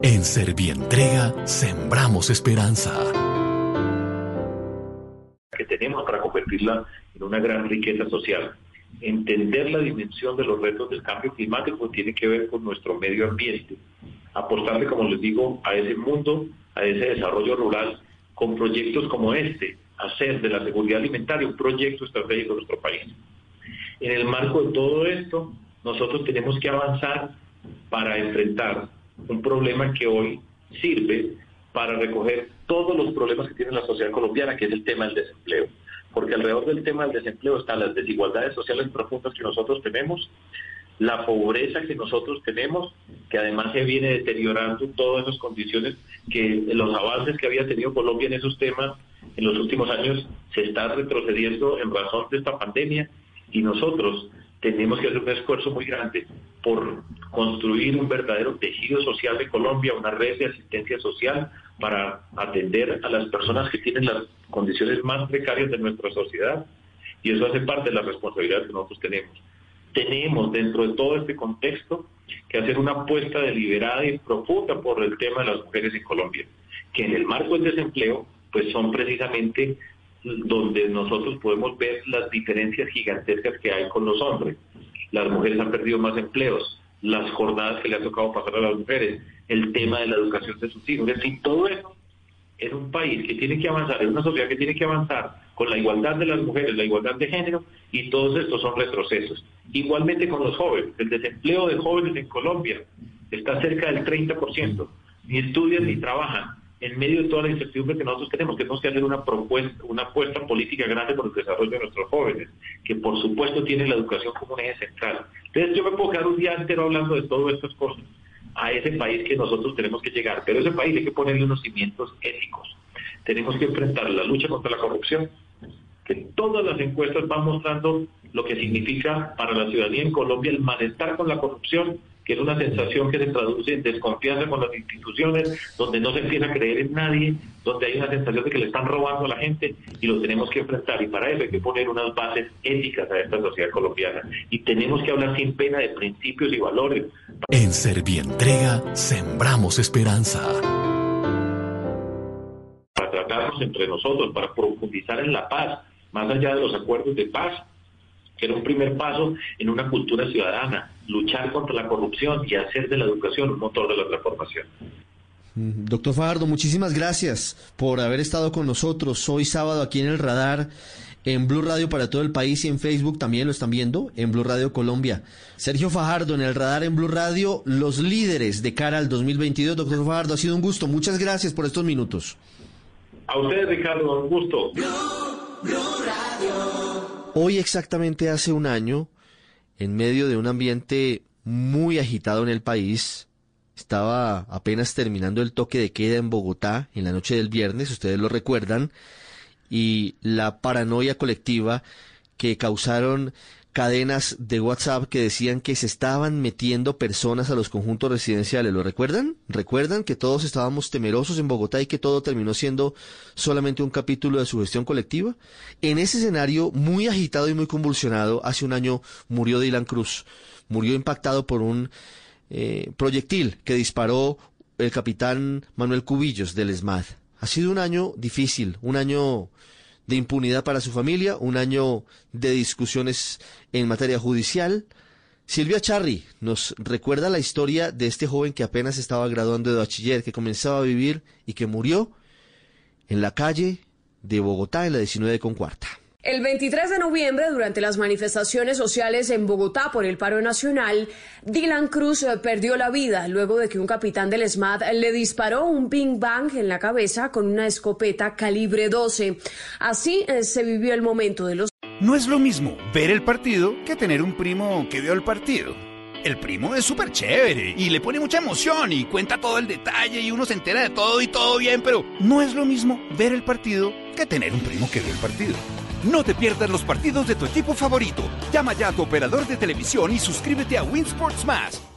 En Servientrega sembramos esperanza. Que tenemos para convertirla en una gran riqueza social. Entender la dimensión de los retos del cambio climático tiene que ver con nuestro medio ambiente. Apostarle, como les digo, a ese mundo, a ese desarrollo rural, con proyectos como este, hacer de la seguridad alimentaria un proyecto estratégico de nuestro país. En el marco de todo esto, nosotros tenemos que avanzar para enfrentar un problema que hoy sirve para recoger todos los problemas que tiene la sociedad colombiana, que es el tema del desempleo. Porque alrededor del tema del desempleo están las desigualdades sociales profundas que nosotros tenemos, la pobreza que nosotros tenemos, que además se viene deteriorando todas esas condiciones, que los avances que había tenido Colombia en esos temas en los últimos años se está retrocediendo en razón de esta pandemia y nosotros tenemos que hacer un esfuerzo muy grande por construir un verdadero tejido social de Colombia, una red de asistencia social para atender a las personas que tienen las condiciones más precarias de nuestra sociedad. Y eso hace parte de la responsabilidad que nosotros tenemos. Tenemos dentro de todo este contexto que hacer una apuesta deliberada y profunda por el tema de las mujeres en Colombia, que en el marco del desempleo, pues son precisamente donde nosotros podemos ver las diferencias gigantescas que hay con los hombres. Las mujeres han perdido más empleos, las jornadas que le ha tocado pasar a las mujeres, el tema de la educación de sus hijos, decir, todo eso es un país que tiene que avanzar, es una sociedad que tiene que avanzar con la igualdad de las mujeres, la igualdad de género, y todos estos son retrocesos. Igualmente con los jóvenes, el desempleo de jóvenes en Colombia está cerca del 30%, ni estudian ni trabajan en medio de toda la incertidumbre que nosotros tenemos, tenemos que hacer una propuesta, una apuesta política grande por el desarrollo de nuestros jóvenes, que por supuesto tienen la educación como un eje central. Entonces yo me puedo quedar un día entero hablando de todas estas cosas, a ese país que nosotros tenemos que llegar, pero ese país hay que ponerle unos cimientos éticos. Tenemos que enfrentar la lucha contra la corrupción, que todas las encuestas van mostrando lo que significa para la ciudadanía en Colombia el malestar con la corrupción que es una sensación que se traduce en desconfianza con las instituciones, donde no se empieza a creer en nadie, donde hay una sensación de que le están robando a la gente y lo tenemos que enfrentar. Y para eso hay que poner unas bases éticas a esta sociedad colombiana. Y tenemos que hablar sin pena de principios y valores. En Servientrega sembramos esperanza. Para tratarnos entre nosotros, para profundizar en la paz, más allá de los acuerdos de paz, que era un primer paso en una cultura ciudadana, luchar contra la corrupción y hacer de la educación un motor de la transformación. Doctor Fajardo, muchísimas gracias por haber estado con nosotros hoy sábado aquí en el radar, en Blue Radio para todo el país y en Facebook también lo están viendo, en Blue Radio Colombia. Sergio Fajardo en el radar en Blue Radio, los líderes de cara al 2022. Doctor Fajardo, ha sido un gusto. Muchas gracias por estos minutos. A ustedes, Ricardo, un gusto. Hoy exactamente hace un año, en medio de un ambiente muy agitado en el país, estaba apenas terminando el toque de queda en Bogotá en la noche del viernes, ustedes lo recuerdan, y la paranoia colectiva que causaron cadenas de WhatsApp que decían que se estaban metiendo personas a los conjuntos residenciales. ¿Lo recuerdan? ¿Recuerdan que todos estábamos temerosos en Bogotá y que todo terminó siendo solamente un capítulo de su gestión colectiva? En ese escenario muy agitado y muy convulsionado, hace un año murió Dylan Cruz. Murió impactado por un eh, proyectil que disparó el capitán Manuel Cubillos del ESMAD. Ha sido un año difícil, un año de impunidad para su familia, un año de discusiones en materia judicial. Silvia Charri nos recuerda la historia de este joven que apenas estaba graduando de bachiller, que comenzaba a vivir y que murió en la calle de Bogotá en la 19 con cuarta. El 23 de noviembre, durante las manifestaciones sociales en Bogotá por el paro nacional, Dylan Cruz eh, perdió la vida luego de que un capitán del SMAT le disparó un ping bang en la cabeza con una escopeta calibre 12. Así eh, se vivió el momento de los... No es lo mismo ver el partido que tener un primo que vio el partido. El primo es súper chévere y le pone mucha emoción y cuenta todo el detalle y uno se entera de todo y todo bien, pero no es lo mismo ver el partido que tener un primo que vio el partido. No te pierdas los partidos de tu equipo favorito. Llama ya a tu operador de televisión y suscríbete a Winsports Más.